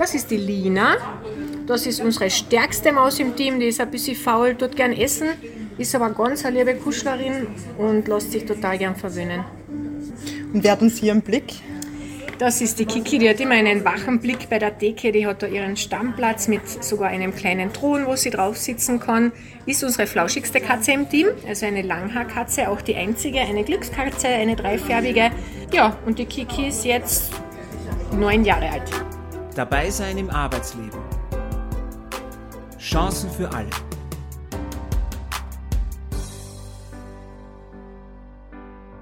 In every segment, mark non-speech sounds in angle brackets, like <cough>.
Das ist die Lina. Das ist unsere stärkste Maus im Team. Die ist ein bisschen faul, tut gern essen, ist aber ganz eine liebe Kuschlerin und lässt sich total gern verwöhnen. Und wer hat uns hier im Blick? Das ist die Kiki, die hat immer einen wachen Blick bei der Theke. Die hat da ihren Stammplatz mit sogar einem kleinen Thron, wo sie drauf sitzen kann. Ist unsere flauschigste Katze im Team, also eine Langhaarkatze, auch die einzige, eine Glückskatze, eine dreifärbige. Ja, und die Kiki ist jetzt neun Jahre alt. Dabei sein im Arbeitsleben. Chancen für alle.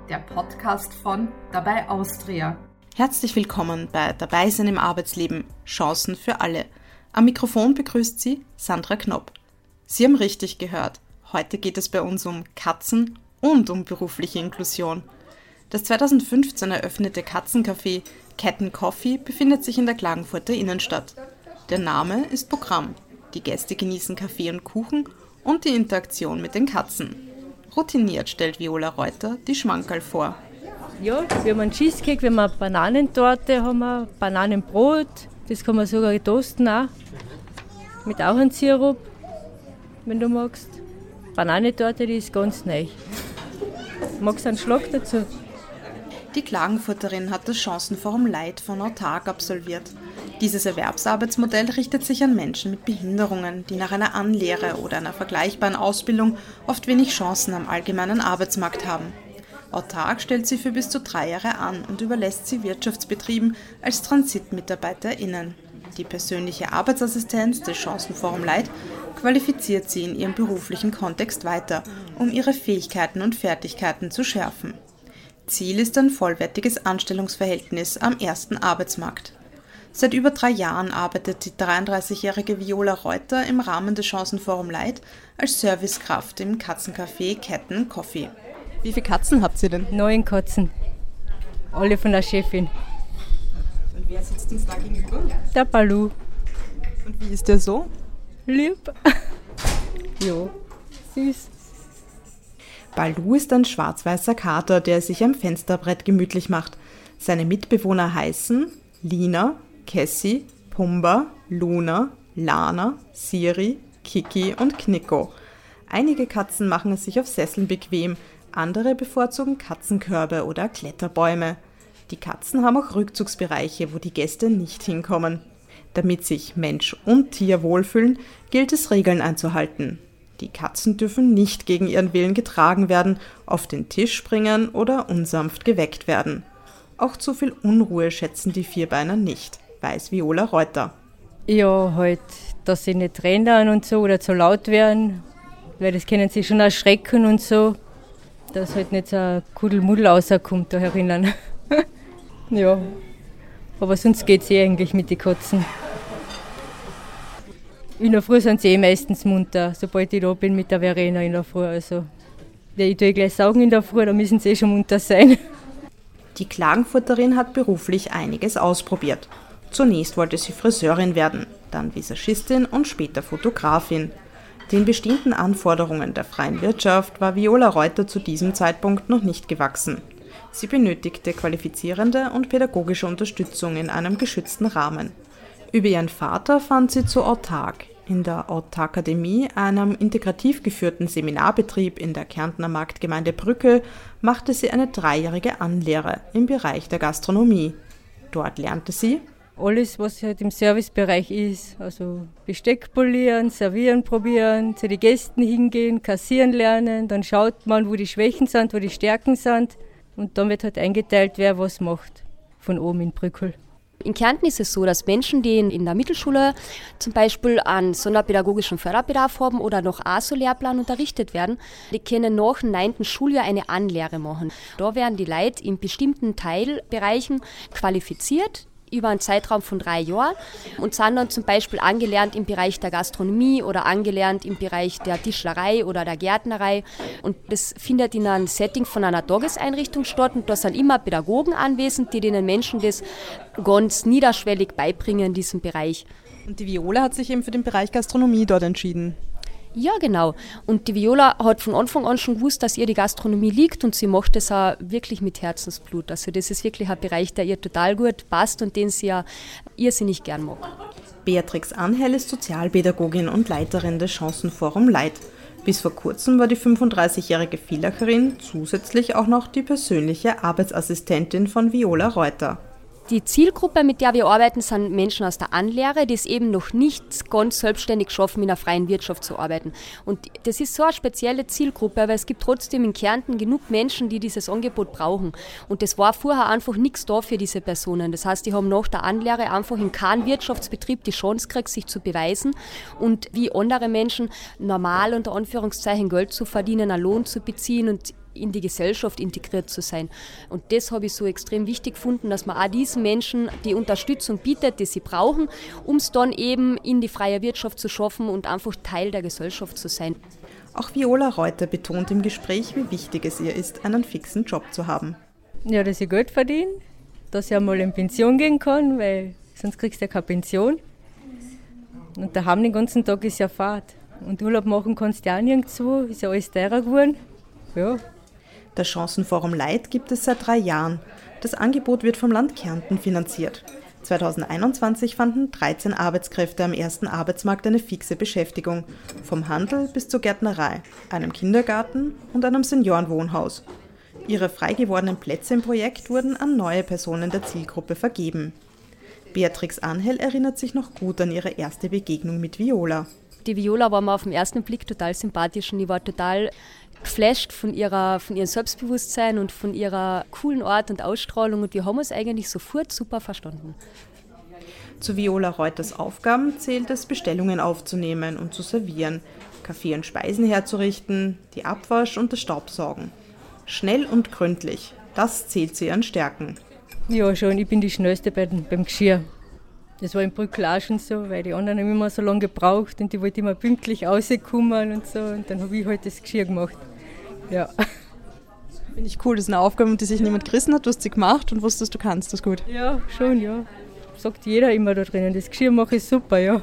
Der Podcast von Dabei Austria. Herzlich willkommen bei Dabei sein im Arbeitsleben. Chancen für alle. Am Mikrofon begrüßt Sie Sandra Knopp. Sie haben richtig gehört. Heute geht es bei uns um Katzen und um berufliche Inklusion. Das 2015 eröffnete Katzencafé Cat Coffee befindet sich in der Klagenfurter Innenstadt. Der Name ist Programm. Die Gäste genießen Kaffee und Kuchen und die Interaktion mit den Katzen. Routiniert stellt Viola Reuter die Schmankerl vor. Ja, wir haben einen Cheesecake, wir haben eine Bananentorte, haben wir Bananenbrot, das kann man sogar toasten auch. Mit Ahornsirup, wenn du magst. Bananentorte, die ist ganz neu. Magst du einen Schlag dazu? Die Klagenfurterin hat das Chancenforum Leid von Autark absolviert. Dieses Erwerbsarbeitsmodell richtet sich an Menschen mit Behinderungen, die nach einer Anlehre oder einer vergleichbaren Ausbildung oft wenig Chancen am allgemeinen Arbeitsmarkt haben. Autark stellt sie für bis zu drei Jahre an und überlässt sie Wirtschaftsbetrieben als TransitmitarbeiterInnen. Die persönliche Arbeitsassistenz des Chancenforum Leid qualifiziert sie in ihrem beruflichen Kontext weiter, um ihre Fähigkeiten und Fertigkeiten zu schärfen. Ziel ist ein vollwertiges Anstellungsverhältnis am ersten Arbeitsmarkt. Seit über drei Jahren arbeitet die 33-jährige Viola Reuter im Rahmen des Chancenforum Light als Servicekraft im Katzencafé Ketten Coffee. Wie viele Katzen habt ihr denn? Neun Katzen. Alle von der Chefin. Und wer sitzt uns da gegenüber? Der Balu. Und wie ist der so? Lieb. <laughs> ja, süß. Balu ist ein schwarz-weißer Kater, der sich am Fensterbrett gemütlich macht. Seine Mitbewohner heißen Lina, Cassie, Pumba, Luna, Lana, Siri, Kiki und Knicko. Einige Katzen machen es sich auf Sesseln bequem, andere bevorzugen Katzenkörbe oder Kletterbäume. Die Katzen haben auch Rückzugsbereiche, wo die Gäste nicht hinkommen. Damit sich Mensch und Tier wohlfühlen, gilt es Regeln einzuhalten. Die Katzen dürfen nicht gegen ihren Willen getragen werden, auf den Tisch springen oder unsanft geweckt werden. Auch zu viel Unruhe schätzen die Vierbeiner nicht, weiß Viola Reuter. Ja, halt, dass sie nicht rennen und so oder zu laut werden, weil das können sie schon erschrecken und so, dass halt nicht so ein Kuddelmuddel rauskommt da herinnen. <laughs> ja, aber sonst geht es eh eigentlich mit den Katzen. In der Früh sind sie eh meistens munter, sobald ich da bin mit der Verena in der Früh. Also, ich tue gleich saugen in der Früh, da müssen sie eh schon munter sein. Die Klagenfurterin hat beruflich einiges ausprobiert. Zunächst wollte sie Friseurin werden, dann Visagistin und später Fotografin. Den bestimmten Anforderungen der freien Wirtschaft war Viola Reuter zu diesem Zeitpunkt noch nicht gewachsen. Sie benötigte qualifizierende und pädagogische Unterstützung in einem geschützten Rahmen. Über ihren Vater fand sie zu Autark. In der Autarkademie, einem integrativ geführten Seminarbetrieb in der Kärntner Marktgemeinde Brücke, machte sie eine dreijährige Anlehre im Bereich der Gastronomie. Dort lernte sie alles, was halt im Servicebereich ist. Also Besteck polieren, servieren probieren, zu den Gästen hingehen, kassieren lernen. Dann schaut man, wo die Schwächen sind, wo die Stärken sind. Und dann wird halt eingeteilt, wer was macht. Von oben in Brückel. In Kärnten ist es so, dass Menschen, die in der Mittelschule zum Beispiel einen sonderpädagogischen Förderbedarf haben oder noch ASO-Lehrplan unterrichtet werden, die können nach dem 9. Schuljahr eine Anlehre machen. Da werden die Leute in bestimmten Teilbereichen qualifiziert über einen Zeitraum von drei Jahren und sind dann zum Beispiel angelernt im Bereich der Gastronomie oder angelernt im Bereich der Tischlerei oder der Gärtnerei. Und das findet in einem Setting von einer Tageseinrichtung statt und da sind immer Pädagogen anwesend, die den Menschen das ganz niederschwellig beibringen in diesem Bereich. Und die Viola hat sich eben für den Bereich Gastronomie dort entschieden. Ja, genau. Und die Viola hat von Anfang an schon gewusst, dass ihr die Gastronomie liegt und sie macht das auch wirklich mit Herzensblut. Also das ist wirklich ein Bereich, der ihr total gut passt und den sie ja irrsinnig gern mag. Beatrix Anhell ist Sozialpädagogin und Leiterin des Chancenforum Leid. Bis vor kurzem war die 35-jährige Villacherin zusätzlich auch noch die persönliche Arbeitsassistentin von Viola Reuter. Die Zielgruppe, mit der wir arbeiten, sind Menschen aus der Anlehre, die es eben noch nicht ganz selbstständig schaffen, in der freien Wirtschaft zu arbeiten. Und das ist so eine spezielle Zielgruppe, aber es gibt trotzdem in Kärnten genug Menschen, die dieses Angebot brauchen. Und das war vorher einfach nichts da für diese Personen. Das heißt, die haben nach der Anlehre einfach in keinem Wirtschaftsbetrieb die Chance gekriegt, sich zu beweisen und wie andere Menschen normal unter Anführungszeichen Geld zu verdienen, einen Lohn zu beziehen und in die Gesellschaft integriert zu sein. Und das habe ich so extrem wichtig gefunden, dass man auch diesen Menschen die Unterstützung bietet, die sie brauchen, um es dann eben in die freie Wirtschaft zu schaffen und einfach Teil der Gesellschaft zu sein. Auch Viola Reuter betont im Gespräch, wie wichtig es ihr ist, einen fixen Job zu haben. Ja, dass ich Geld verdiene, dass ich einmal in Pension gehen kann, weil sonst kriegst du ja keine Pension. Und daheim den ganzen Tag ist ja Fahrt. Und Urlaub machen kannst du ja auch nirgendwo, ist ja alles teurer geworden. Ja, das Chancenforum Leid gibt es seit drei Jahren. Das Angebot wird vom Land Kärnten finanziert. 2021 fanden 13 Arbeitskräfte am ersten Arbeitsmarkt eine fixe Beschäftigung, vom Handel bis zur Gärtnerei, einem Kindergarten und einem Seniorenwohnhaus. Ihre frei gewordenen Plätze im Projekt wurden an neue Personen der Zielgruppe vergeben. Beatrix Anhell erinnert sich noch gut an ihre erste Begegnung mit Viola. Die Viola war mir auf den ersten Blick total sympathisch und ich war total geflasht von, ihrer, von ihrem Selbstbewusstsein und von ihrer coolen Art und Ausstrahlung und wir haben uns eigentlich sofort super verstanden. Zu Viola Reuters Aufgaben zählt es, Bestellungen aufzunehmen und zu servieren, Kaffee und Speisen herzurichten, die Abwasch und das Staubsaugen. Schnell und gründlich, das zählt zu ihren Stärken. Ja, schon, ich bin die Schnellste beim, beim Geschirr. Das war im Brückl auch schon so, weil die anderen haben immer so lange gebraucht und die wollten immer pünktlich rauskommen und so. Und dann habe ich halt das Geschirr gemacht. Ja. Finde ich cool, das ist eine Aufgabe, die sich niemand gerissen hat. Du hast sie gemacht und wusstest, du kannst das gut. Ja, schon, ja. Sagt jeder immer da drinnen. Das Geschirr mache ich super, ja.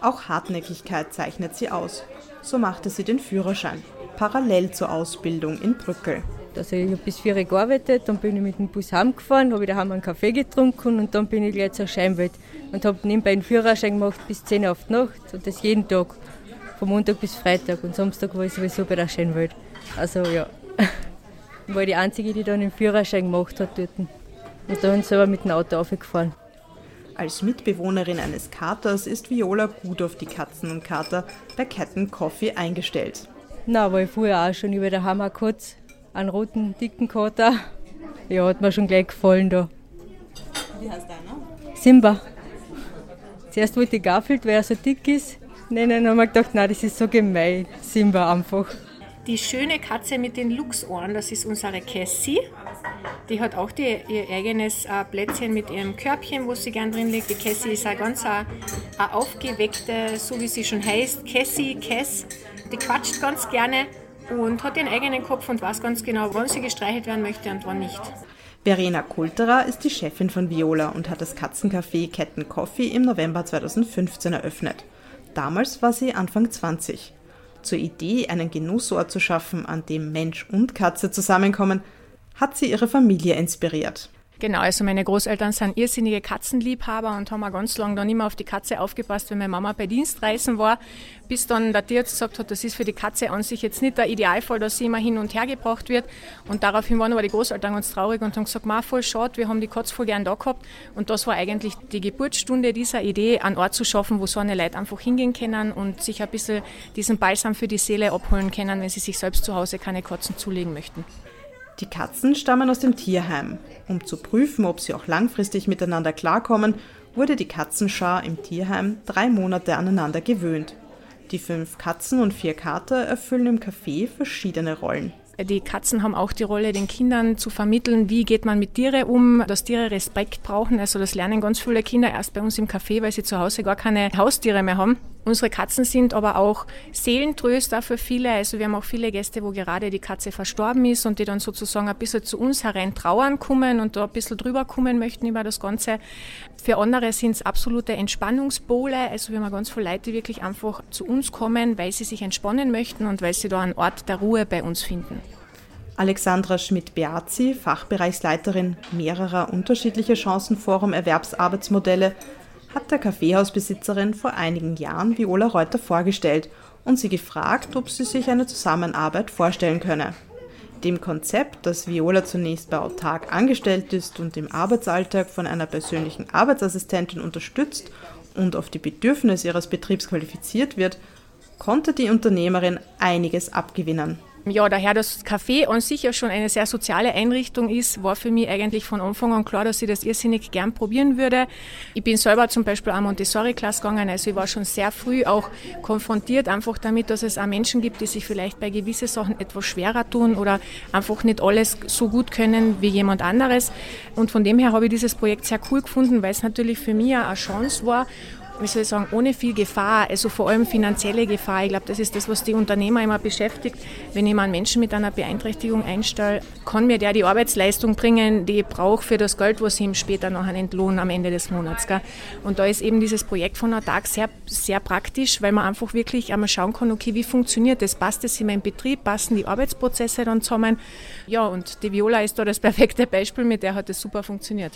Auch Hartnäckigkeit zeichnet sie aus. So machte sie den Führerschein, parallel zur Ausbildung in Brückel. Also ich habe bis vier Uhr gearbeitet, dann bin ich mit dem Bus heimgefahren, habe daheim einen Kaffee getrunken und dann bin ich gleich zur Scheinwelt und habe nebenbei einen Führerschein gemacht bis 10 Uhr auf die Nacht und das jeden Tag, von Montag bis Freitag und Samstag war ich sowieso bei der Scheinwelt. Also ja, ich <laughs> war die Einzige, die dann den Führerschein gemacht hat dort. Und dann selber mit dem Auto aufgefahren. Als Mitbewohnerin eines Katers ist Viola gut auf die Katzen und Kater bei Captain Coffee eingestellt. Na, war ich vorher auch schon über der Hammer kurz einen roten, dicken Kater. Ja, hat mir schon gleich gefallen da. Wie heißt deiner? Simba. Zuerst wollte ich Garfield, weil er so dick ist. Nein, dann haben wir gedacht, nein, das ist so gemein. Simba einfach. Die schöne Katze mit den Luchsohren, das ist unsere Cassie. Die hat auch die, ihr eigenes äh, Plätzchen mit ihrem Körbchen, wo sie gern drin liegt. Die Cassie ist eine ganz eine, eine aufgeweckte, so wie sie schon heißt, Cassie, Cass. Die quatscht ganz gerne und hat ihren eigenen Kopf und weiß ganz genau, wann sie gestreichelt werden möchte und wann nicht. Verena Kulterer ist die Chefin von Viola und hat das Katzencafé Ketten Coffee im November 2015 eröffnet. Damals war sie Anfang 20. Zur Idee, einen Genussort zu schaffen, an dem Mensch und Katze zusammenkommen, hat sie ihre Familie inspiriert. Genau, also meine Großeltern sind irrsinnige Katzenliebhaber und haben auch ganz lange dann immer auf die Katze aufgepasst, wenn meine Mama bei Dienstreisen war, bis dann der Tierarzt gesagt hat, das ist für die Katze an sich jetzt nicht der Idealfall, dass sie immer hin und her gebracht wird. Und daraufhin waren aber die Großeltern ganz traurig und haben gesagt, ma voll schade, wir haben die Katze voll gern da gehabt. Und das war eigentlich die Geburtsstunde dieser Idee, einen Ort zu schaffen, wo so eine Leute einfach hingehen können und sich ein bisschen diesen Balsam für die Seele abholen können, wenn sie sich selbst zu Hause keine Katzen zulegen möchten. Die Katzen stammen aus dem Tierheim. Um zu prüfen, ob sie auch langfristig miteinander klarkommen, wurde die Katzenschar im Tierheim drei Monate aneinander gewöhnt. Die fünf Katzen und vier Kater erfüllen im Café verschiedene Rollen. Die Katzen haben auch die Rolle, den Kindern zu vermitteln, wie geht man mit Tieren um, dass Tiere Respekt brauchen. Also das lernen ganz viele Kinder erst bei uns im Café, weil sie zu Hause gar keine Haustiere mehr haben. Unsere Katzen sind aber auch Seelentröster für viele. Also wir haben auch viele Gäste, wo gerade die Katze verstorben ist und die dann sozusagen ein bisschen zu uns herein trauern kommen und da ein bisschen drüber kommen möchten über das Ganze. Für andere sind es absolute Entspannungspole. Also wir haben ganz viele Leute, die wirklich einfach zu uns kommen, weil sie sich entspannen möchten und weil sie da einen Ort der Ruhe bei uns finden. Alexandra Schmidt-Beazi, Fachbereichsleiterin mehrerer unterschiedlicher Chancenforum Erwerbsarbeitsmodelle, hat der Kaffeehausbesitzerin vor einigen Jahren Viola Reuter vorgestellt und sie gefragt, ob sie sich eine Zusammenarbeit vorstellen könne. Dem Konzept, dass Viola zunächst bei Autark angestellt ist und im Arbeitsalltag von einer persönlichen Arbeitsassistentin unterstützt und auf die Bedürfnisse ihres Betriebs qualifiziert wird, konnte die Unternehmerin einiges abgewinnen. Ja, daher das Café an sich ja schon eine sehr soziale Einrichtung ist, war für mich eigentlich von Anfang an klar, dass ich das irrsinnig gern probieren würde. Ich bin selber zum Beispiel auch Montessori-Klasse gegangen, also ich war schon sehr früh auch konfrontiert einfach damit, dass es auch Menschen gibt, die sich vielleicht bei gewissen Sachen etwas schwerer tun oder einfach nicht alles so gut können wie jemand anderes. Und von dem her habe ich dieses Projekt sehr cool gefunden, weil es natürlich für mich auch eine Chance war, wie soll ich sagen, ohne viel Gefahr, also vor allem finanzielle Gefahr. Ich glaube, das ist das, was die Unternehmer immer beschäftigt. Wenn ich mal einen Menschen mit einer Beeinträchtigung einstelle, kann mir der die Arbeitsleistung bringen, die ich brauche für das Geld, was ich ihm später nachher entlohne am Ende des Monats. Gell? Und da ist eben dieses Projekt von Tag sehr, sehr praktisch, weil man einfach wirklich einmal schauen kann, okay, wie funktioniert das? Passt das in meinem Betrieb? Passen die Arbeitsprozesse dann zusammen? Ja, und die Viola ist da das perfekte Beispiel, mit der hat es super funktioniert.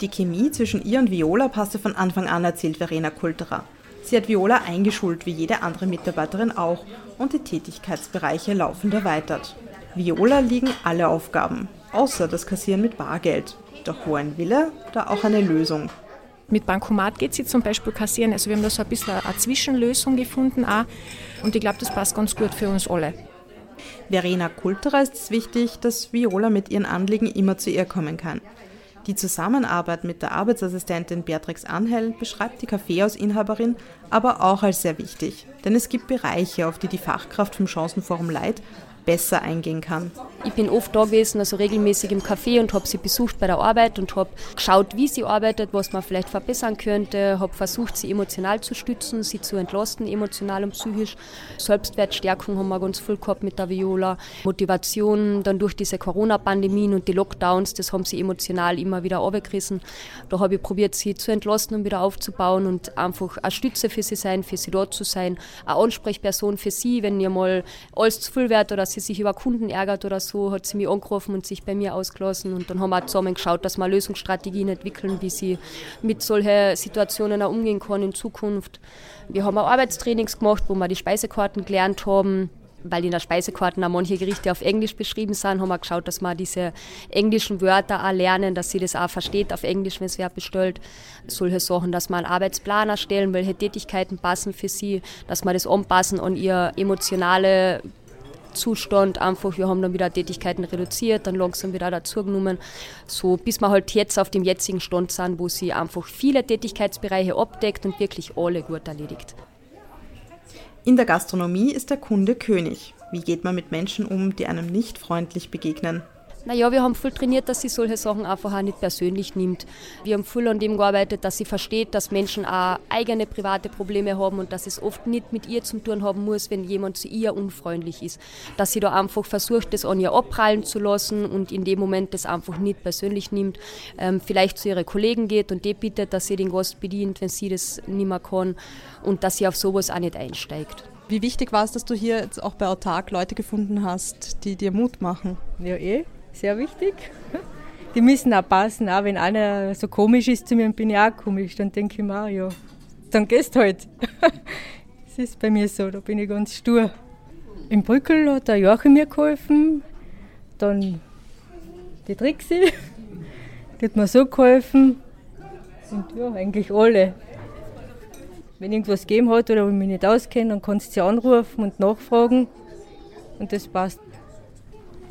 Die Chemie zwischen ihr und Viola passte von Anfang an, erzählt Verena Kulterer. Sie hat Viola eingeschult, wie jede andere Mitarbeiterin auch, und die Tätigkeitsbereiche laufend erweitert. Viola liegen alle Aufgaben, außer das Kassieren mit Bargeld. Doch wo ein Wille, da auch eine Lösung. Mit Bankomat geht sie zum Beispiel kassieren. Also wir haben da so ein bisschen eine Zwischenlösung gefunden auch. Und ich glaube, das passt ganz gut für uns alle. Verena Kulterer ist es wichtig, dass Viola mit ihren Anliegen immer zu ihr kommen kann. Die Zusammenarbeit mit der Arbeitsassistentin Beatrix Anhell beschreibt die Kaffeehausinhaberin aber auch als sehr wichtig, denn es gibt Bereiche, auf die die Fachkraft vom Chancenforum Leid besser eingehen kann. Ich bin oft da gewesen, also regelmäßig im Café und habe sie besucht bei der Arbeit und habe geschaut, wie sie arbeitet, was man vielleicht verbessern könnte, habe versucht, sie emotional zu stützen, sie zu entlasten, emotional und psychisch. Selbstwertstärkung haben wir ganz viel gehabt mit der Viola. Motivation dann durch diese Corona-Pandemien und die Lockdowns, das haben sie emotional immer wieder runtergerissen. Da habe ich probiert, sie zu entlasten und wieder aufzubauen und einfach eine Stütze für sie sein, für sie dort zu sein, eine Ansprechperson für sie, wenn ihr mal alles zu viel wird oder sie sich über Kunden ärgert oder so, hat sie mich angerufen und sich bei mir ausgelassen. Und dann haben wir zusammen geschaut, dass wir Lösungsstrategien entwickeln, wie sie mit solchen Situationen auch umgehen kann in Zukunft. Wir haben auch Arbeitstrainings gemacht, wo wir die Speisekarten gelernt haben weil in der Speisekarte auch manche Gerichte auf Englisch beschrieben sind, haben wir geschaut, dass wir diese englischen Wörter auch lernen, dass sie das auch versteht auf Englisch, wenn es wer bestellt. Solche Sachen, dass wir einen Arbeitsplan erstellen, welche Tätigkeiten passen für sie, dass wir das anpassen an ihr emotionale Zustand einfach, wir haben dann wieder Tätigkeiten reduziert, dann langsam wieder dazugenommen, so bis wir halt jetzt auf dem jetzigen Stand sind, wo sie einfach viele Tätigkeitsbereiche abdeckt und wirklich alle gut erledigt. In der Gastronomie ist der Kunde König. Wie geht man mit Menschen um, die einem nicht freundlich begegnen? Naja, wir haben viel trainiert, dass sie solche Sachen einfach auch nicht persönlich nimmt. Wir haben viel an dem gearbeitet, dass sie versteht, dass Menschen auch eigene private Probleme haben und dass es oft nicht mit ihr zu tun haben muss, wenn jemand zu ihr unfreundlich ist. Dass sie da einfach versucht, das an ihr abprallen zu lassen und in dem Moment das einfach nicht persönlich nimmt. Ähm, vielleicht zu ihren Kollegen geht und die bittet, dass sie den Gast bedient, wenn sie das nicht mehr kann und dass sie auf sowas auch nicht einsteigt. Wie wichtig war es, dass du hier jetzt auch bei Autark Leute gefunden hast, die dir Mut machen? Ja, eh sehr wichtig. Die müssen auch passen, auch wenn einer so komisch ist zu mir, bin ich auch komisch, dann denke ich mir auch, ja, dann gehst halt. <laughs> Das ist bei mir so, da bin ich ganz stur. Im Brückel hat der Joachim mir geholfen, dann die Trixi, die hat mir so geholfen und ja, eigentlich alle. Wenn irgendwas gegeben hat oder ich mich nicht auskenne, dann kannst du sie anrufen und nachfragen und das passt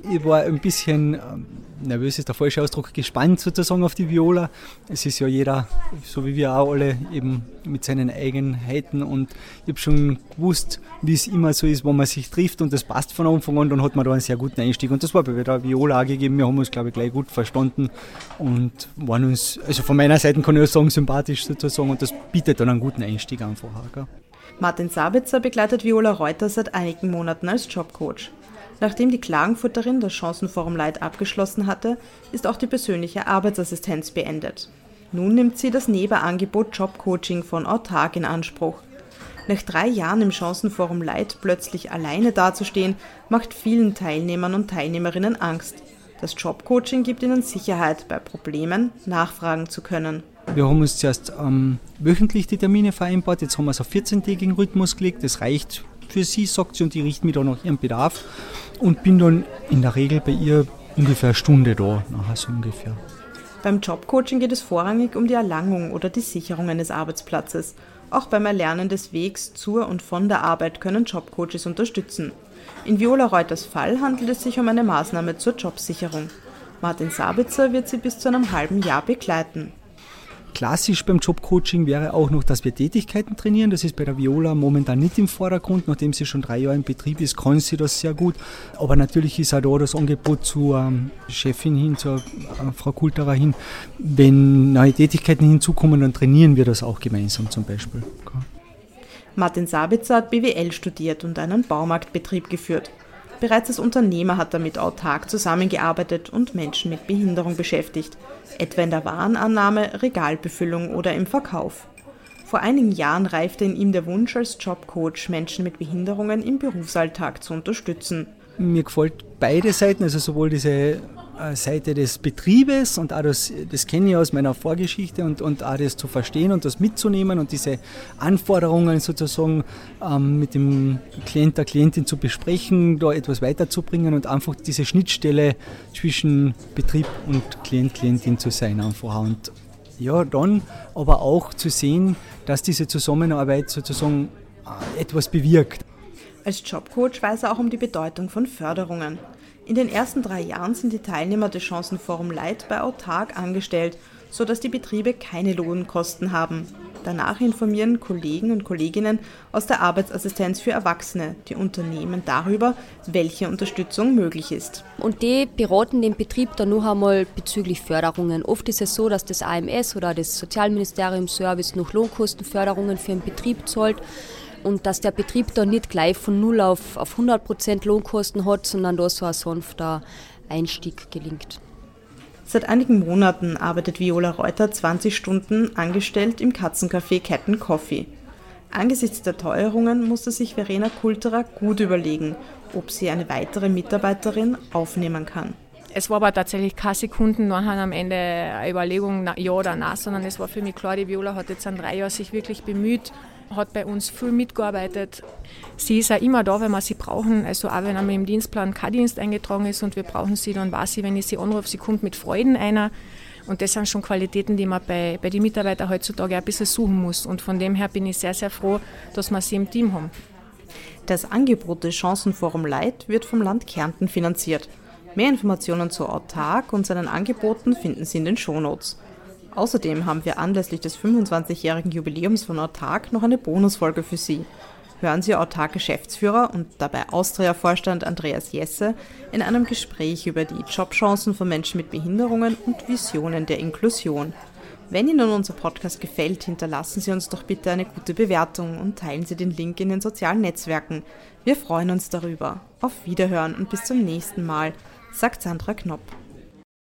ich war ein bisschen, ähm, nervös ist der falsche Ausdruck, gespannt sozusagen auf die Viola. Es ist ja jeder, so wie wir auch alle, eben mit seinen Eigenheiten und ich habe schon gewusst, wie es immer so ist, wo man sich trifft und das passt von Anfang an, dann hat man da einen sehr guten Einstieg und das war bei der Viola auch gegeben. Wir haben uns, glaube ich, gleich gut verstanden und waren uns, also von meiner Seite kann ich auch sagen, sympathisch sozusagen und das bietet dann einen guten Einstieg einfach. Gell? Martin Sabitzer begleitet Viola Reuter seit einigen Monaten als Jobcoach. Nachdem die Klagenfurterin das Chancenforum Leid abgeschlossen hatte, ist auch die persönliche Arbeitsassistenz beendet. Nun nimmt sie das Nebenangebot Jobcoaching von Autark in Anspruch. Nach drei Jahren im Chancenforum Leid plötzlich alleine dazustehen, macht vielen Teilnehmern und Teilnehmerinnen Angst. Das Jobcoaching gibt ihnen Sicherheit, bei Problemen nachfragen zu können. Wir haben uns zuerst ähm, wöchentlich die Termine vereinbart, jetzt haben wir es auf 14-tägigen Rhythmus gelegt. Das reicht für sie, sagt sie, und ich richte mich da nach ihrem Bedarf und bin dann in der Regel bei ihr ungefähr eine Stunde da, nachher so ungefähr. Beim Jobcoaching geht es vorrangig um die Erlangung oder die Sicherung eines Arbeitsplatzes. Auch beim Erlernen des Wegs zur und von der Arbeit können Jobcoaches unterstützen. In Viola Reuters Fall handelt es sich um eine Maßnahme zur Jobsicherung. Martin Sabitzer wird sie bis zu einem halben Jahr begleiten. Klassisch beim Jobcoaching wäre auch noch, dass wir Tätigkeiten trainieren. Das ist bei der Viola momentan nicht im Vordergrund. Nachdem sie schon drei Jahre im Betrieb ist, kann sie das sehr gut. Aber natürlich ist auch da das Angebot zur ähm, Chefin hin, zur äh, Frau Kulterer hin. Wenn neue Tätigkeiten hinzukommen, dann trainieren wir das auch gemeinsam zum Beispiel. Martin Sabitzer hat BWL studiert und einen Baumarktbetrieb geführt. Bereits als Unternehmer hat er mit autark zusammengearbeitet und Menschen mit Behinderung beschäftigt, etwa in der Warenannahme, Regalbefüllung oder im Verkauf. Vor einigen Jahren reifte in ihm der Wunsch, als Jobcoach Menschen mit Behinderungen im Berufsalltag zu unterstützen. Mir gefällt beide Seiten, also sowohl diese Seite des Betriebes und auch das, das kenne ich aus meiner Vorgeschichte und, und auch das zu verstehen und das mitzunehmen und diese Anforderungen sozusagen ähm, mit dem Klient, der Klientin zu besprechen, da etwas weiterzubringen und einfach diese Schnittstelle zwischen Betrieb und Klient, Klientin zu sein einfach. Und ja, dann aber auch zu sehen, dass diese Zusammenarbeit sozusagen äh, etwas bewirkt. Als Jobcoach weiß er auch um die Bedeutung von Förderungen. In den ersten drei Jahren sind die Teilnehmer des Chancenforum Light bei Autark angestellt, sodass die Betriebe keine Lohnkosten haben. Danach informieren Kollegen und Kolleginnen aus der Arbeitsassistenz für Erwachsene die Unternehmen darüber, welche Unterstützung möglich ist. Und die beraten den Betrieb dann noch einmal bezüglich Förderungen. Oft ist es so, dass das AMS oder das Sozialministerium Service noch Lohnkostenförderungen für den Betrieb zahlt und dass der Betrieb da nicht gleich von null auf, auf 100 Prozent Lohnkosten hat, sondern da so ein sanfter Einstieg gelingt. Seit einigen Monaten arbeitet Viola Reuter 20 Stunden angestellt im Katzencafé Captain Coffee. Angesichts der Teuerungen musste sich Verena Kulterer gut überlegen, ob sie eine weitere Mitarbeiterin aufnehmen kann. Es war aber tatsächlich keine Sekunden nachher am Ende eine Überlegung, ja oder nein, sondern es war für mich klar, die Viola hat jetzt an drei Jahren sich wirklich bemüht, hat bei uns viel mitgearbeitet. Sie ist auch immer da, wenn wir sie brauchen. Also auch wenn einmal im Dienstplan kein Dienst eingetragen ist und wir brauchen sie, dann weiß sie, wenn ich sie anrufe, sie kommt mit Freuden einer. Und das sind schon Qualitäten, die man bei, bei den Mitarbeitern heutzutage ein bisschen suchen muss. Und von dem her bin ich sehr, sehr froh, dass wir sie im Team haben. Das Angebot des Chancenforum Light wird vom Land Kärnten finanziert. Mehr Informationen zu Autark und seinen Angeboten finden Sie in den Shownotes. Außerdem haben wir anlässlich des 25-jährigen Jubiläums von Autark noch eine Bonusfolge für Sie. Hören Sie Autark-Geschäftsführer und dabei Austria-Vorstand Andreas Jesse in einem Gespräch über die Jobchancen von Menschen mit Behinderungen und Visionen der Inklusion. Wenn Ihnen unser Podcast gefällt, hinterlassen Sie uns doch bitte eine gute Bewertung und teilen Sie den Link in den sozialen Netzwerken. Wir freuen uns darüber. Auf Wiederhören und bis zum nächsten Mal, sagt Sandra Knopp.